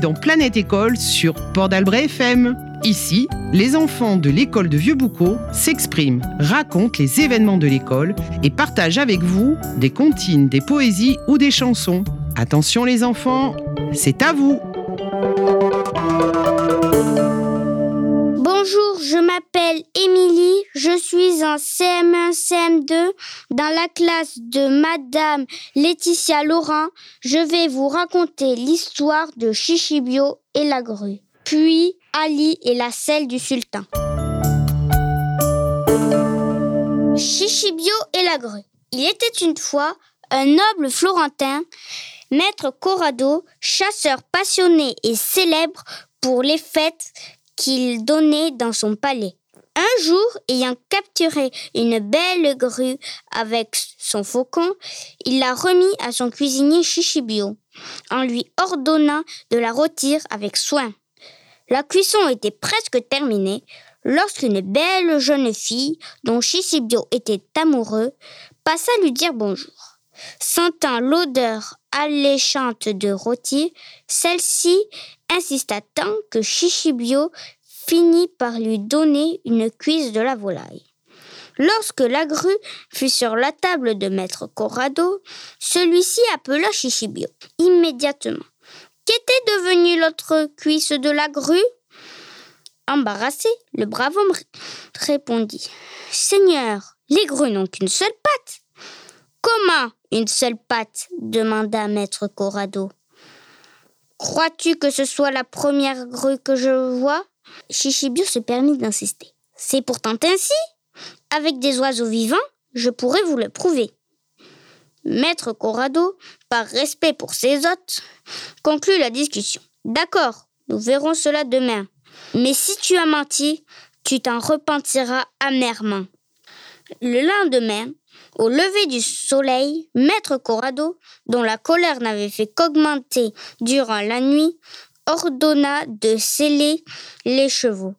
dans Planète École sur Port d'Albret FM. Ici, les enfants de l'école de Vieux-Boucau s'expriment, racontent les événements de l'école et partagent avec vous des comptines, des poésies ou des chansons. Attention les enfants, c'est à vous suis en CM1, CM2 dans la classe de Madame Laetitia Laurent. Je vais vous raconter l'histoire de Chichibio et la grue, puis Ali et la selle du sultan. Chichibio et la grue. Il était une fois un noble florentin, maître Corrado, chasseur passionné et célèbre pour les fêtes qu'il donnait dans son palais. Un jour, ayant capturé une belle grue avec son faucon, il l'a remis à son cuisinier Chichibio, en lui ordonnant de la rôtir avec soin. La cuisson était presque terminée lorsqu'une belle jeune fille, dont Chichibio était amoureux, passa lui dire bonjour. Sentant l'odeur alléchante de rôti, celle-ci insista tant que Chichibio finit par lui donner une cuisse de la volaille. Lorsque la grue fut sur la table de maître Corrado, celui-ci appela Chichibio immédiatement. Qu'était devenue l'autre cuisse de la grue? Embarrassé, le brave homme répondit Seigneur, les grues n'ont qu'une seule patte. Comment une seule patte? demanda maître Corrado. Crois-tu que ce soit la première grue que je vois? Chichibio se permit d'insister. C'est pourtant ainsi. Avec des oiseaux vivants, je pourrais vous le prouver. Maître Corrado, par respect pour ses hôtes, conclut la discussion. D'accord, nous verrons cela demain. Mais si tu as menti, tu t'en repentiras amèrement. Le lendemain, au lever du soleil, Maître Corrado, dont la colère n'avait fait qu'augmenter durant la nuit, ordonna de sceller les chevaux.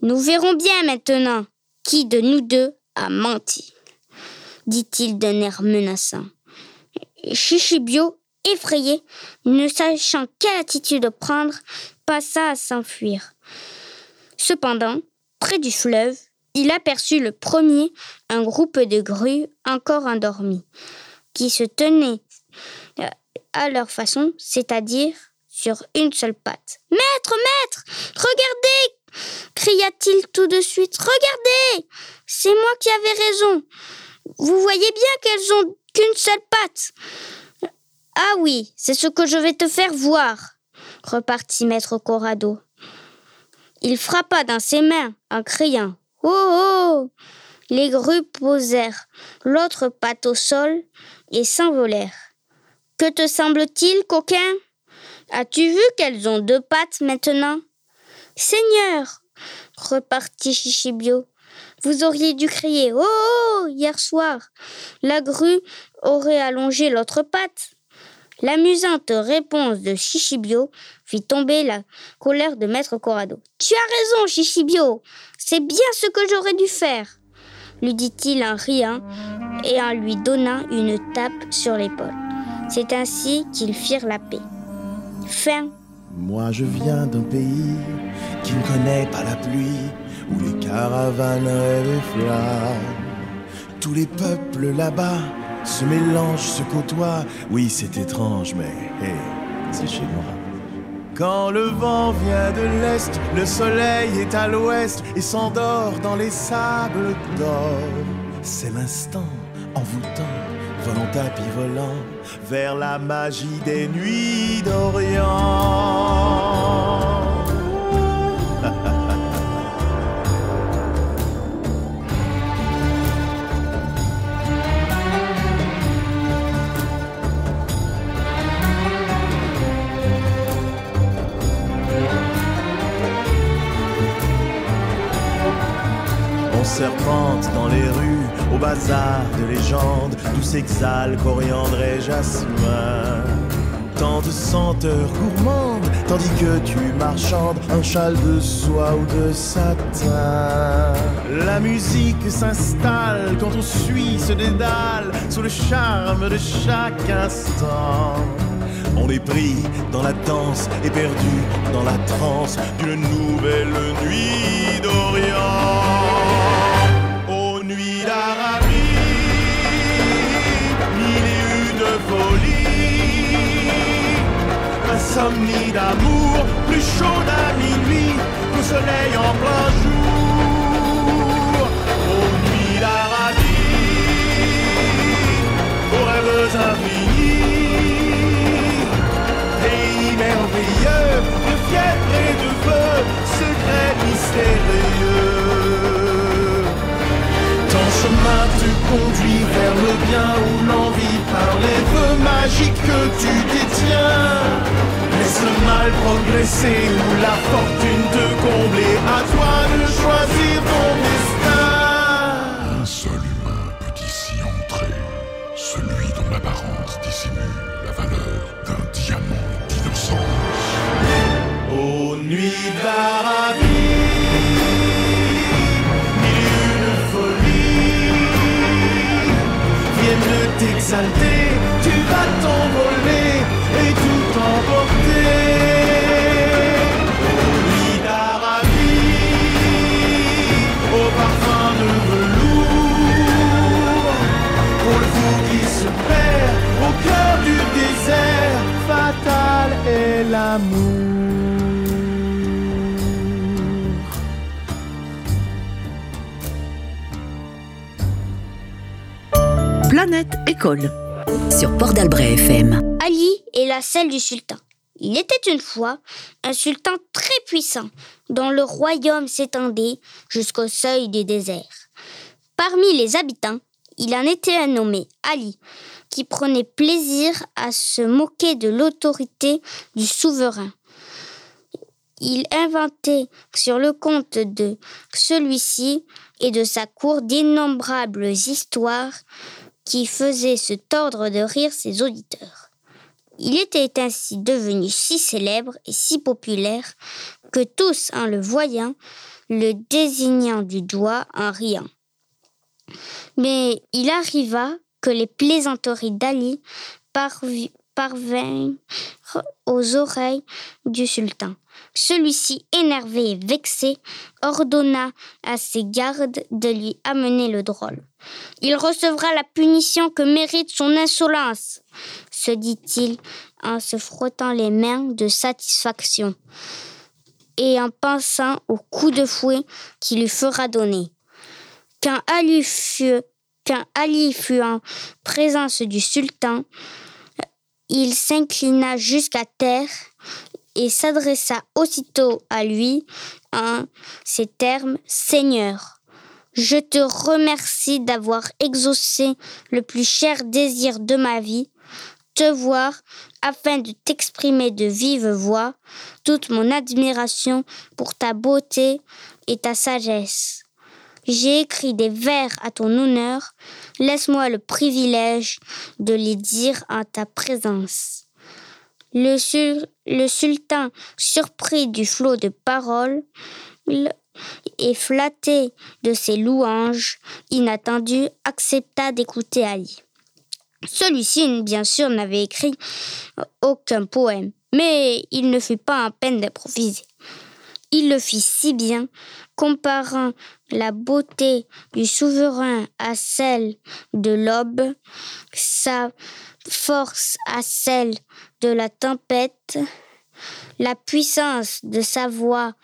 Nous verrons bien maintenant qui de nous deux a menti, dit-il d'un air menaçant. Chichibio, effrayé, ne sachant quelle attitude prendre, passa à s'enfuir. Cependant, près du fleuve, il aperçut le premier un groupe de grues encore endormis, qui se tenaient euh, à leur façon, c'est-à-dire sur une seule patte. Maître, maître, regardez cria-t-il tout de suite. Regardez C'est moi qui avais raison. Vous voyez bien qu'elles ont qu'une seule patte. Ah oui, c'est ce que je vais te faire voir, repartit maître Corrado. Il frappa dans ses mains en criant Oh oh Les grues posèrent l'autre patte au sol et s'envolèrent. Que te semble-t-il, coquin? As-tu vu qu'elles ont deux pattes maintenant? Seigneur repartit Chichibio. Vous auriez dû crier Oh, oh hier soir. La grue aurait allongé l'autre patte. L'amusante réponse de Chichibio fit tomber la colère de Maître Corrado. Tu as raison, Chichibio. C'est bien ce que j'aurais dû faire, lui dit-il en riant et en lui donnant une tape sur l'épaule. C'est ainsi qu'ils firent la paix. Moi je viens d'un pays qui ne connaît pas la pluie, où les caravanes rêvent flammes. Tous les peuples là-bas se mélangent, se côtoient. Oui, c'est étrange, mais c'est chez moi. Quand le vent vient de l'est, le soleil est à l'ouest et s'endort dans les sables d'or. C'est l'instant envoûtant, volant tapis volant vers la magie des nuits d'Orient. De légendes, d'où s'exhale coriandre et jasmin. Tant de senteurs gourmandes, tandis que tu marchandes un châle de soie ou de satin. La musique s'installe quand on suit ce dédale, sous le charme de chaque instant. On est pris dans la danse et perdu dans la transe d'une nouvelle nuit d'Orient. Insomnie d'amour, plus chaud à minuit qu'au soleil en plein jour. Aux nuits d'Arabie, aux rêves infinis pays merveilleux de fièvre et de feu, secret mystérieux. Ton chemin te conduit vers le bien où l'envie par les vœux magiques que tu détiens. Progresser ou la fortune te combler. À toi de choisir ton destin. Un seul humain peut ici entrer, celui dont l'apparence dissimule la valeur d'un diamant d'innocence. Aux nuits d'Arabie, mille une folies viennent t'exalter, l'amour. Planète École. sur Port d'Albret FM. Ali est la selle du sultan. Il était une fois un sultan très puissant, dont le royaume s'étendait jusqu'au seuil du désert. Parmi les habitants, il en était un nommé Ali, qui prenait plaisir à se moquer de l'autorité du souverain. Il inventait sur le compte de celui-ci et de sa cour d'innombrables histoires qui faisaient se tordre de rire ses auditeurs. Il était ainsi devenu si célèbre et si populaire que tous, en le voyant, le désignant du doigt en riant. Mais il arriva que les plaisanteries d'Ali parvi- parvinrent aux oreilles du sultan. Celui-ci, énervé et vexé, ordonna à ses gardes de lui amener le drôle. Il recevra la punition que mérite son insolence, se dit-il en se frottant les mains de satisfaction et en pensant au coup de fouet qu'il lui fera donner. Quand Ali fut, quand Ali fut en présence du sultan, il s'inclina jusqu'à terre et s'adressa aussitôt à lui en ces termes Seigneur, je te remercie d'avoir exaucé le plus cher désir de ma vie, te voir afin de t'exprimer de vive voix toute mon admiration pour ta beauté et ta sagesse. J'ai écrit des vers à ton honneur, laisse-moi le privilège de les dire en ta présence. Le, sul- le sultan, surpris du flot de paroles, et flatté de ses louanges inattendues, accepta d'écouter Ali. Celui-ci, bien sûr, n'avait écrit aucun poème, mais il ne fut pas en peine d'improviser. Il le fit si bien, comparant la beauté du souverain à celle de l'aube, sa force à celle de la tempête, la puissance de sa voix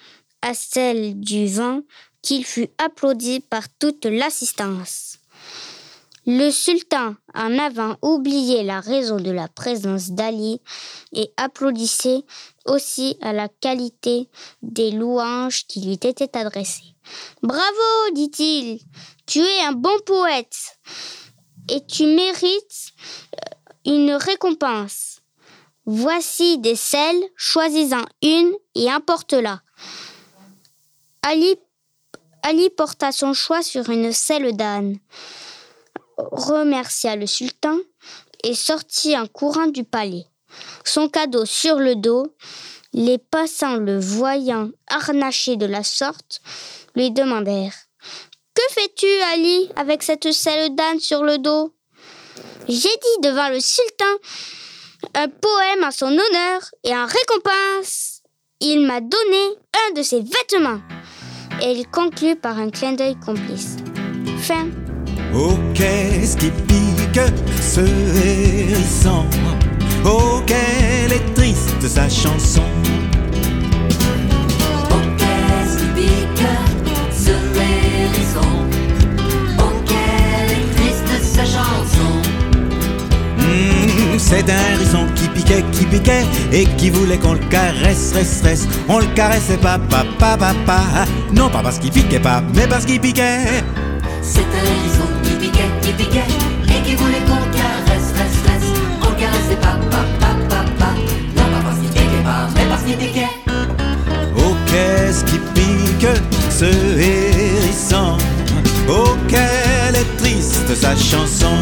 à celle du vent, qu'il fut applaudi par toute l'assistance. Le sultan en avant oublié la raison de la présence d'Ali et applaudissait aussi à la qualité des louanges qui lui étaient adressées. Bravo, dit-il, tu es un bon poète et tu mérites euh, une récompense. Voici des selles, choisis-en une et importe-la. Ali, Ali porta son choix sur une selle d'âne remercia le sultan et sortit en courant du palais. Son cadeau sur le dos, les passants le voyant harnaché de la sorte, lui demandèrent Que fais-tu, Ali, avec cette selle d'âne sur le dos? J'ai dit devant le sultan un poème à son honneur et en récompense, il m'a donné un de ses vêtements. Et il conclut par un clin d'œil complice. Fin. Oh, qu'est-ce qui pique ce Oh, quelle est triste sa chanson. Oh, qu'est-ce qui pique ce hérisson Oh, quelle est triste sa chanson. Hmm, C'est un hérisson qui piquait, qui piquait Et qui voulait qu'on le caresse, reste, reste. On le caressait pas, pas, pas, pas, pas. Non, pas parce qu'il piquait pas, mais parce qu'il piquait. C'est un hérisson qui piquait, qui piquait Et qui voulait qu'on Oh, qu'est-ce qui pique ce hérisson Oh, quelle est triste sa chanson.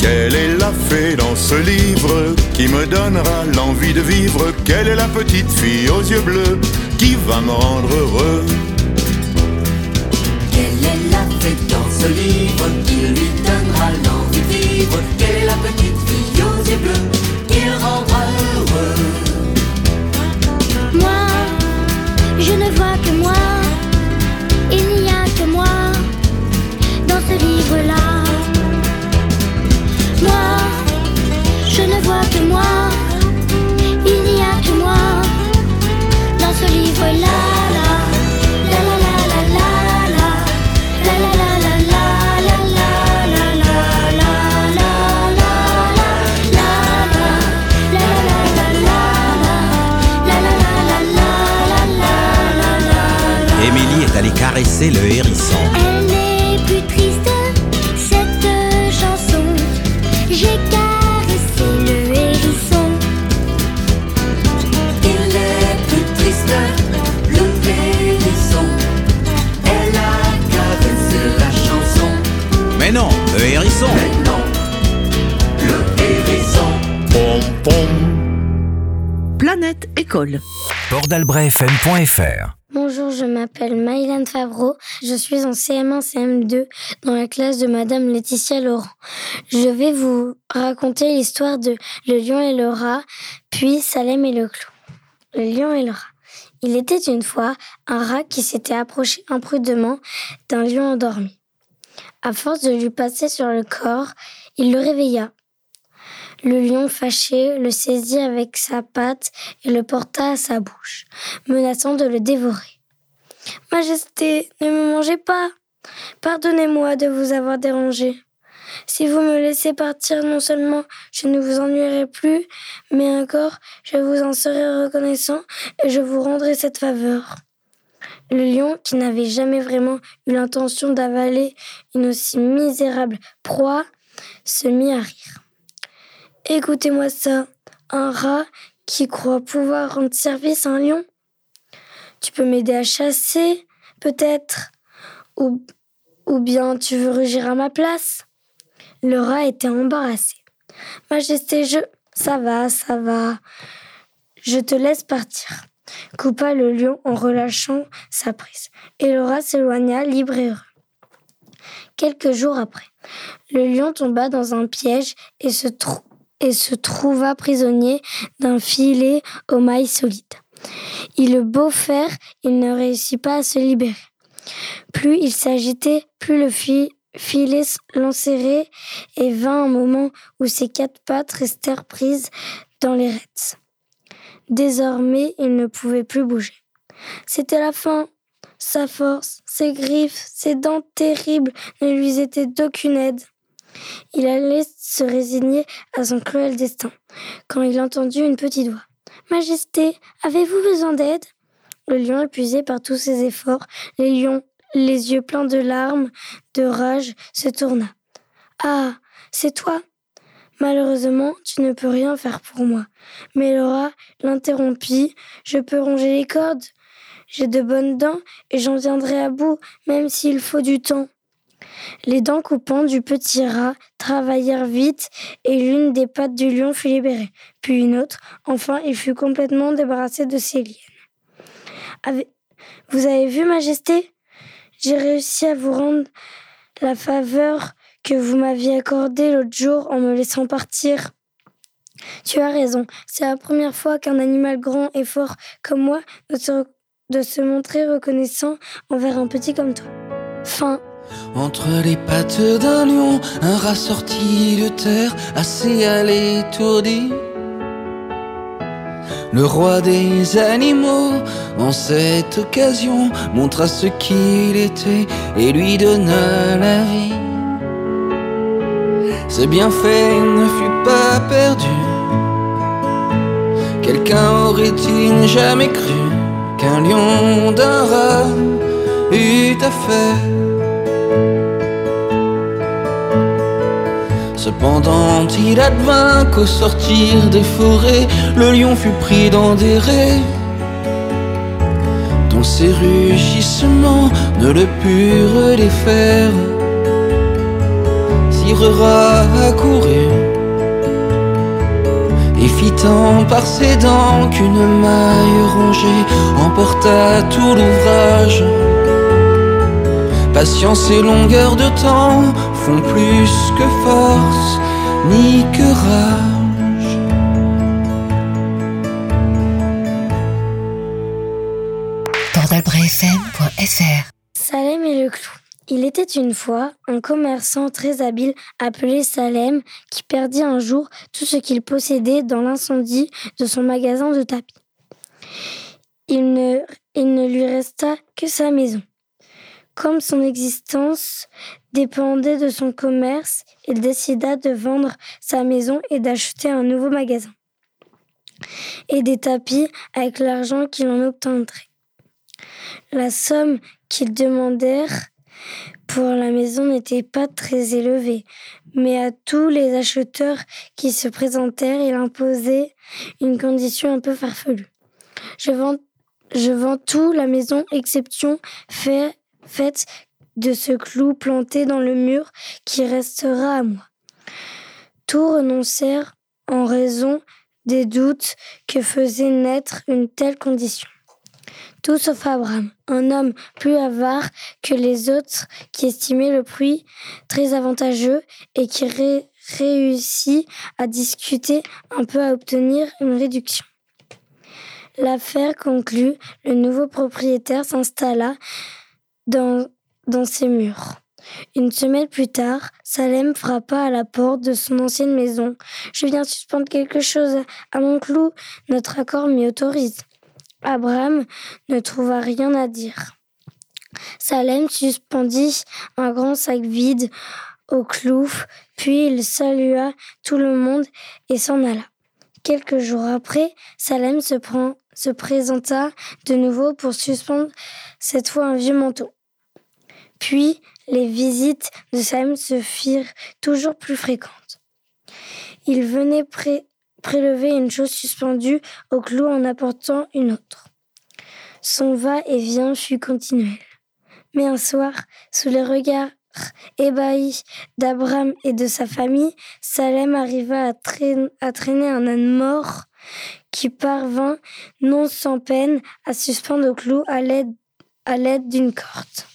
Quelle est la fée dans ce livre qui me donnera l'envie de vivre? Quelle est la petite fille aux yeux bleus qui va me rendre heureux? Quelle est la fête dans ce livre qui lui donnera l'envie de vivre? Quelle est la petite fille aux yeux bleus Moi, je ne vois que moi. Il n'y a que moi dans ce livre-là. Moi, je ne vois que moi. Caresser le hérisson. Elle n'est plus triste, cette chanson. J'ai caressé le hérisson. Il est plus triste, le hérisson. Elle a caressé la chanson. Mais non, le hérisson. Mais non, le hérisson. Pom pom. Planète École. Pordalbrefm.fr Bonjour, je m'appelle Maïlane Favreau. Je suis en CM1, CM2 dans la classe de Madame Laetitia Laurent. Je vais vous raconter l'histoire de Le lion et le rat, puis Salem et le clou. Le lion et le rat. Il était une fois un rat qui s'était approché imprudemment d'un lion endormi. À force de lui passer sur le corps, il le réveilla. Le lion, fâché, le saisit avec sa patte et le porta à sa bouche, menaçant de le dévorer. Majesté, ne me mangez pas. Pardonnez-moi de vous avoir dérangé. Si vous me laissez partir, non seulement je ne vous ennuierai plus, mais encore je vous en serai reconnaissant et je vous rendrai cette faveur. Le lion, qui n'avait jamais vraiment eu l'intention d'avaler une aussi misérable proie, se mit à rire. Écoutez-moi ça, un rat qui croit pouvoir rendre service à un lion. Tu peux m'aider à chasser, peut-être, ou, bien tu veux rugir à ma place. Le rat était embarrassé. Majesté, je... Ça va, ça va. Je te laisse partir. Coupa le lion en relâchant sa prise. Et le rat s'éloigna libre et heureux. Quelques jours après, le lion tomba dans un piège et se, trou- et se trouva prisonnier d'un filet au mailles solide. Il eut beau faire, il ne réussit pas à se libérer. Plus il s'agitait, plus le fi- filet l'enserrait et vint un moment où ses quatre pattes restèrent prises dans les rêtes. Désormais, il ne pouvait plus bouger. C'était la fin. Sa force, ses griffes, ses dents terribles ne lui étaient d'aucune aide. Il allait se résigner à son cruel destin, quand il entendit une petite voix. Majesté, avez-vous besoin d'aide? Le lion, épuisé par tous ses efforts, les lions, les yeux pleins de larmes, de rage, se tourna. Ah, c'est toi? Malheureusement, tu ne peux rien faire pour moi. Mais Laura l'interrompit. Je peux ronger les cordes. J'ai de bonnes dents et j'en viendrai à bout, même s'il faut du temps. Les dents coupantes du petit rat travaillèrent vite et l'une des pattes du lion fut libérée, puis une autre. Enfin, il fut complètement débarrassé de ses liens. Vous avez vu, Majesté? J'ai réussi à vous rendre la faveur que vous m'aviez accordée l'autre jour en me laissant partir. Tu as raison, c'est la première fois qu'un animal grand et fort comme moi doit de se montrer reconnaissant envers un petit comme toi. Fin. Entre les pattes d'un lion, un rat sorti de terre, assez à l'étourdi. Le roi des animaux, en cette occasion, montra ce qu'il était et lui donna la vie. Ce bienfait ne fut pas perdu. Quelqu'un aurait-il jamais cru qu'un lion d'un rat eût à Cependant, il advint qu'au sortir des forêts, le lion fut pris dans des raies, dont ses rugissements ne le purent défaire. Sirera accourut et fit tant par ses dents qu'une maille rongée emporta tout l'ouvrage. Patience et longueur de temps font plus que force ni que rage. Salem et le clou. Il était une fois un commerçant très habile appelé Salem qui perdit un jour tout ce qu'il possédait dans l'incendie de son magasin de tapis. Il ne, il ne lui resta que sa maison. Comme son existence dépendait de son commerce, il décida de vendre sa maison et d'acheter un nouveau magasin et des tapis avec l'argent qu'il en obtiendrait. La somme qu'ils demandèrent pour la maison n'était pas très élevée, mais à tous les acheteurs qui se présentèrent, il imposait une condition un peu farfelue. Je vends, je tout, la maison, exception fait, faite de ce clou planté dans le mur qui restera à moi. Tous renoncèrent en raison des doutes que faisait naître une telle condition. Tout sauf Abraham, un homme plus avare que les autres qui estimait le prix très avantageux et qui ré- réussit à discuter un peu à obtenir une réduction. L'affaire conclue, le nouveau propriétaire s'installa dans, ses murs. Une semaine plus tard, Salem frappa à la porte de son ancienne maison. Je viens suspendre quelque chose à mon clou. Notre accord m'y autorise. Abraham ne trouva rien à dire. Salem suspendit un grand sac vide au clou, puis il salua tout le monde et s'en alla. Quelques jours après, Salem se présenta de nouveau pour suspendre cette fois un vieux manteau. Puis les visites de Salem se firent toujours plus fréquentes. Il venait pré- prélever une chose suspendue au clou en apportant une autre. Son va-et-vient fut continuel. Mais un soir, sous les regards ébahis d'Abraham et de sa famille, Salem arriva à, traîn- à traîner un âne mort qui parvint, non sans peine, à suspendre au clou à l'aide d'une corde.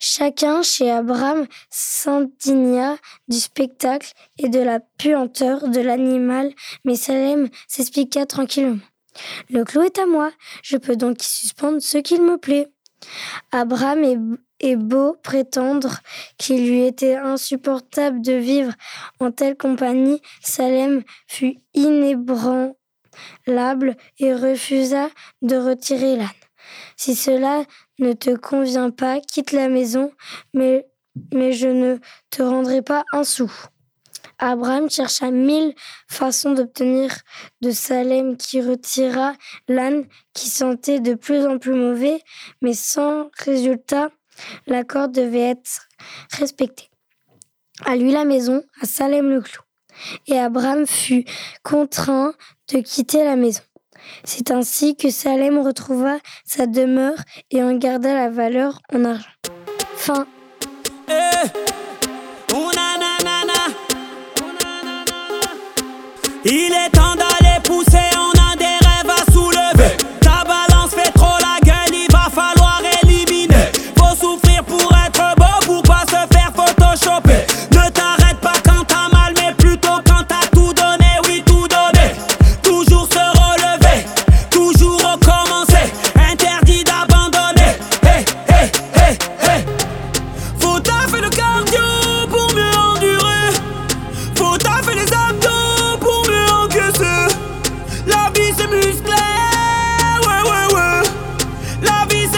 Chacun chez Abraham s'indigna du spectacle et de la puanteur de l'animal, mais Salem s'expliqua tranquillement. Le clou est à moi, je peux donc y suspendre ce qu'il me plaît. Abraham est, beau prétendre qu'il lui était insupportable de vivre en telle compagnie. Salem fut inébranlable et refusa de retirer l'âne. Si cela ne te convient pas, quitte la maison, mais, mais je ne te rendrai pas un sou. Abraham chercha mille façons d'obtenir de Salem qui retira l'âne qui sentait de plus en plus mauvais, mais sans résultat, l'accord devait être respecté. À lui la maison, à Salem le clou. Et Abraham fut contraint de quitter la maison. C'est ainsi que Salem retrouva sa demeure et en garda la valeur en argent. Fin.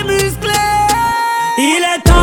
musclé. Il est temps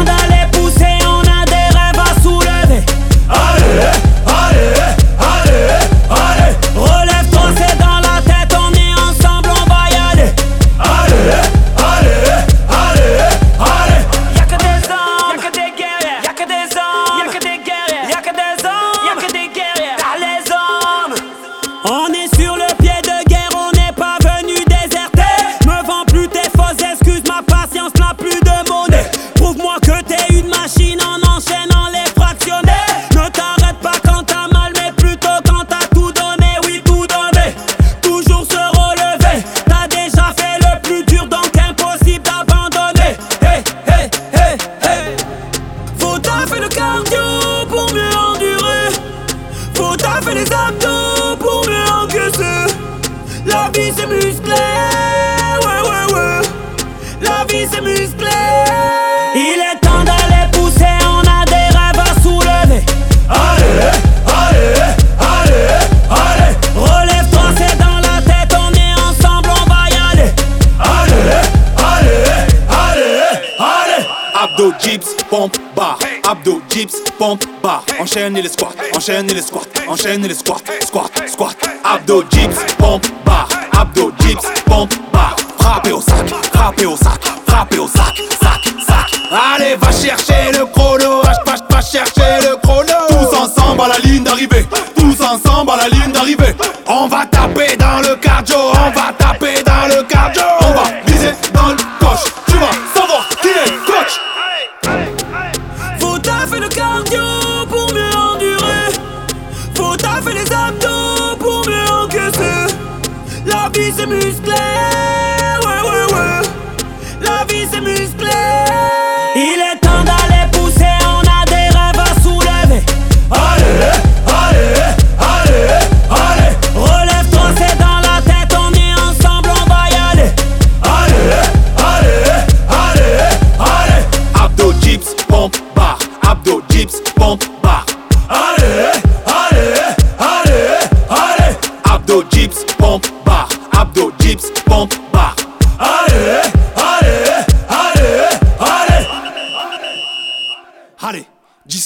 Enchaîne les squats, enchaîne les squats, enchaîne les squats, squat, squat. Abdo, dips, pompe, bar. Abdo, dips, pompe, bar. Frappez au sac, frappez au sac, frappez au sac, sac, sac. Allez, va chercher le chrono, va, va chercher le chrono. Tous ensemble à la ligne d'arrivée, tous ensemble à la ligne d'arrivée. On va taper dans le cardio,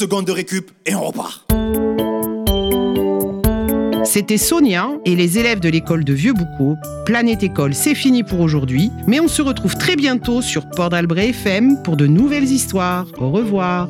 de récup et on repart. C'était Sonia et les élèves de l'école de Vieux-Boucau. Planète École, c'est fini pour aujourd'hui, mais on se retrouve très bientôt sur Port d'Albret FM pour de nouvelles histoires. Au revoir.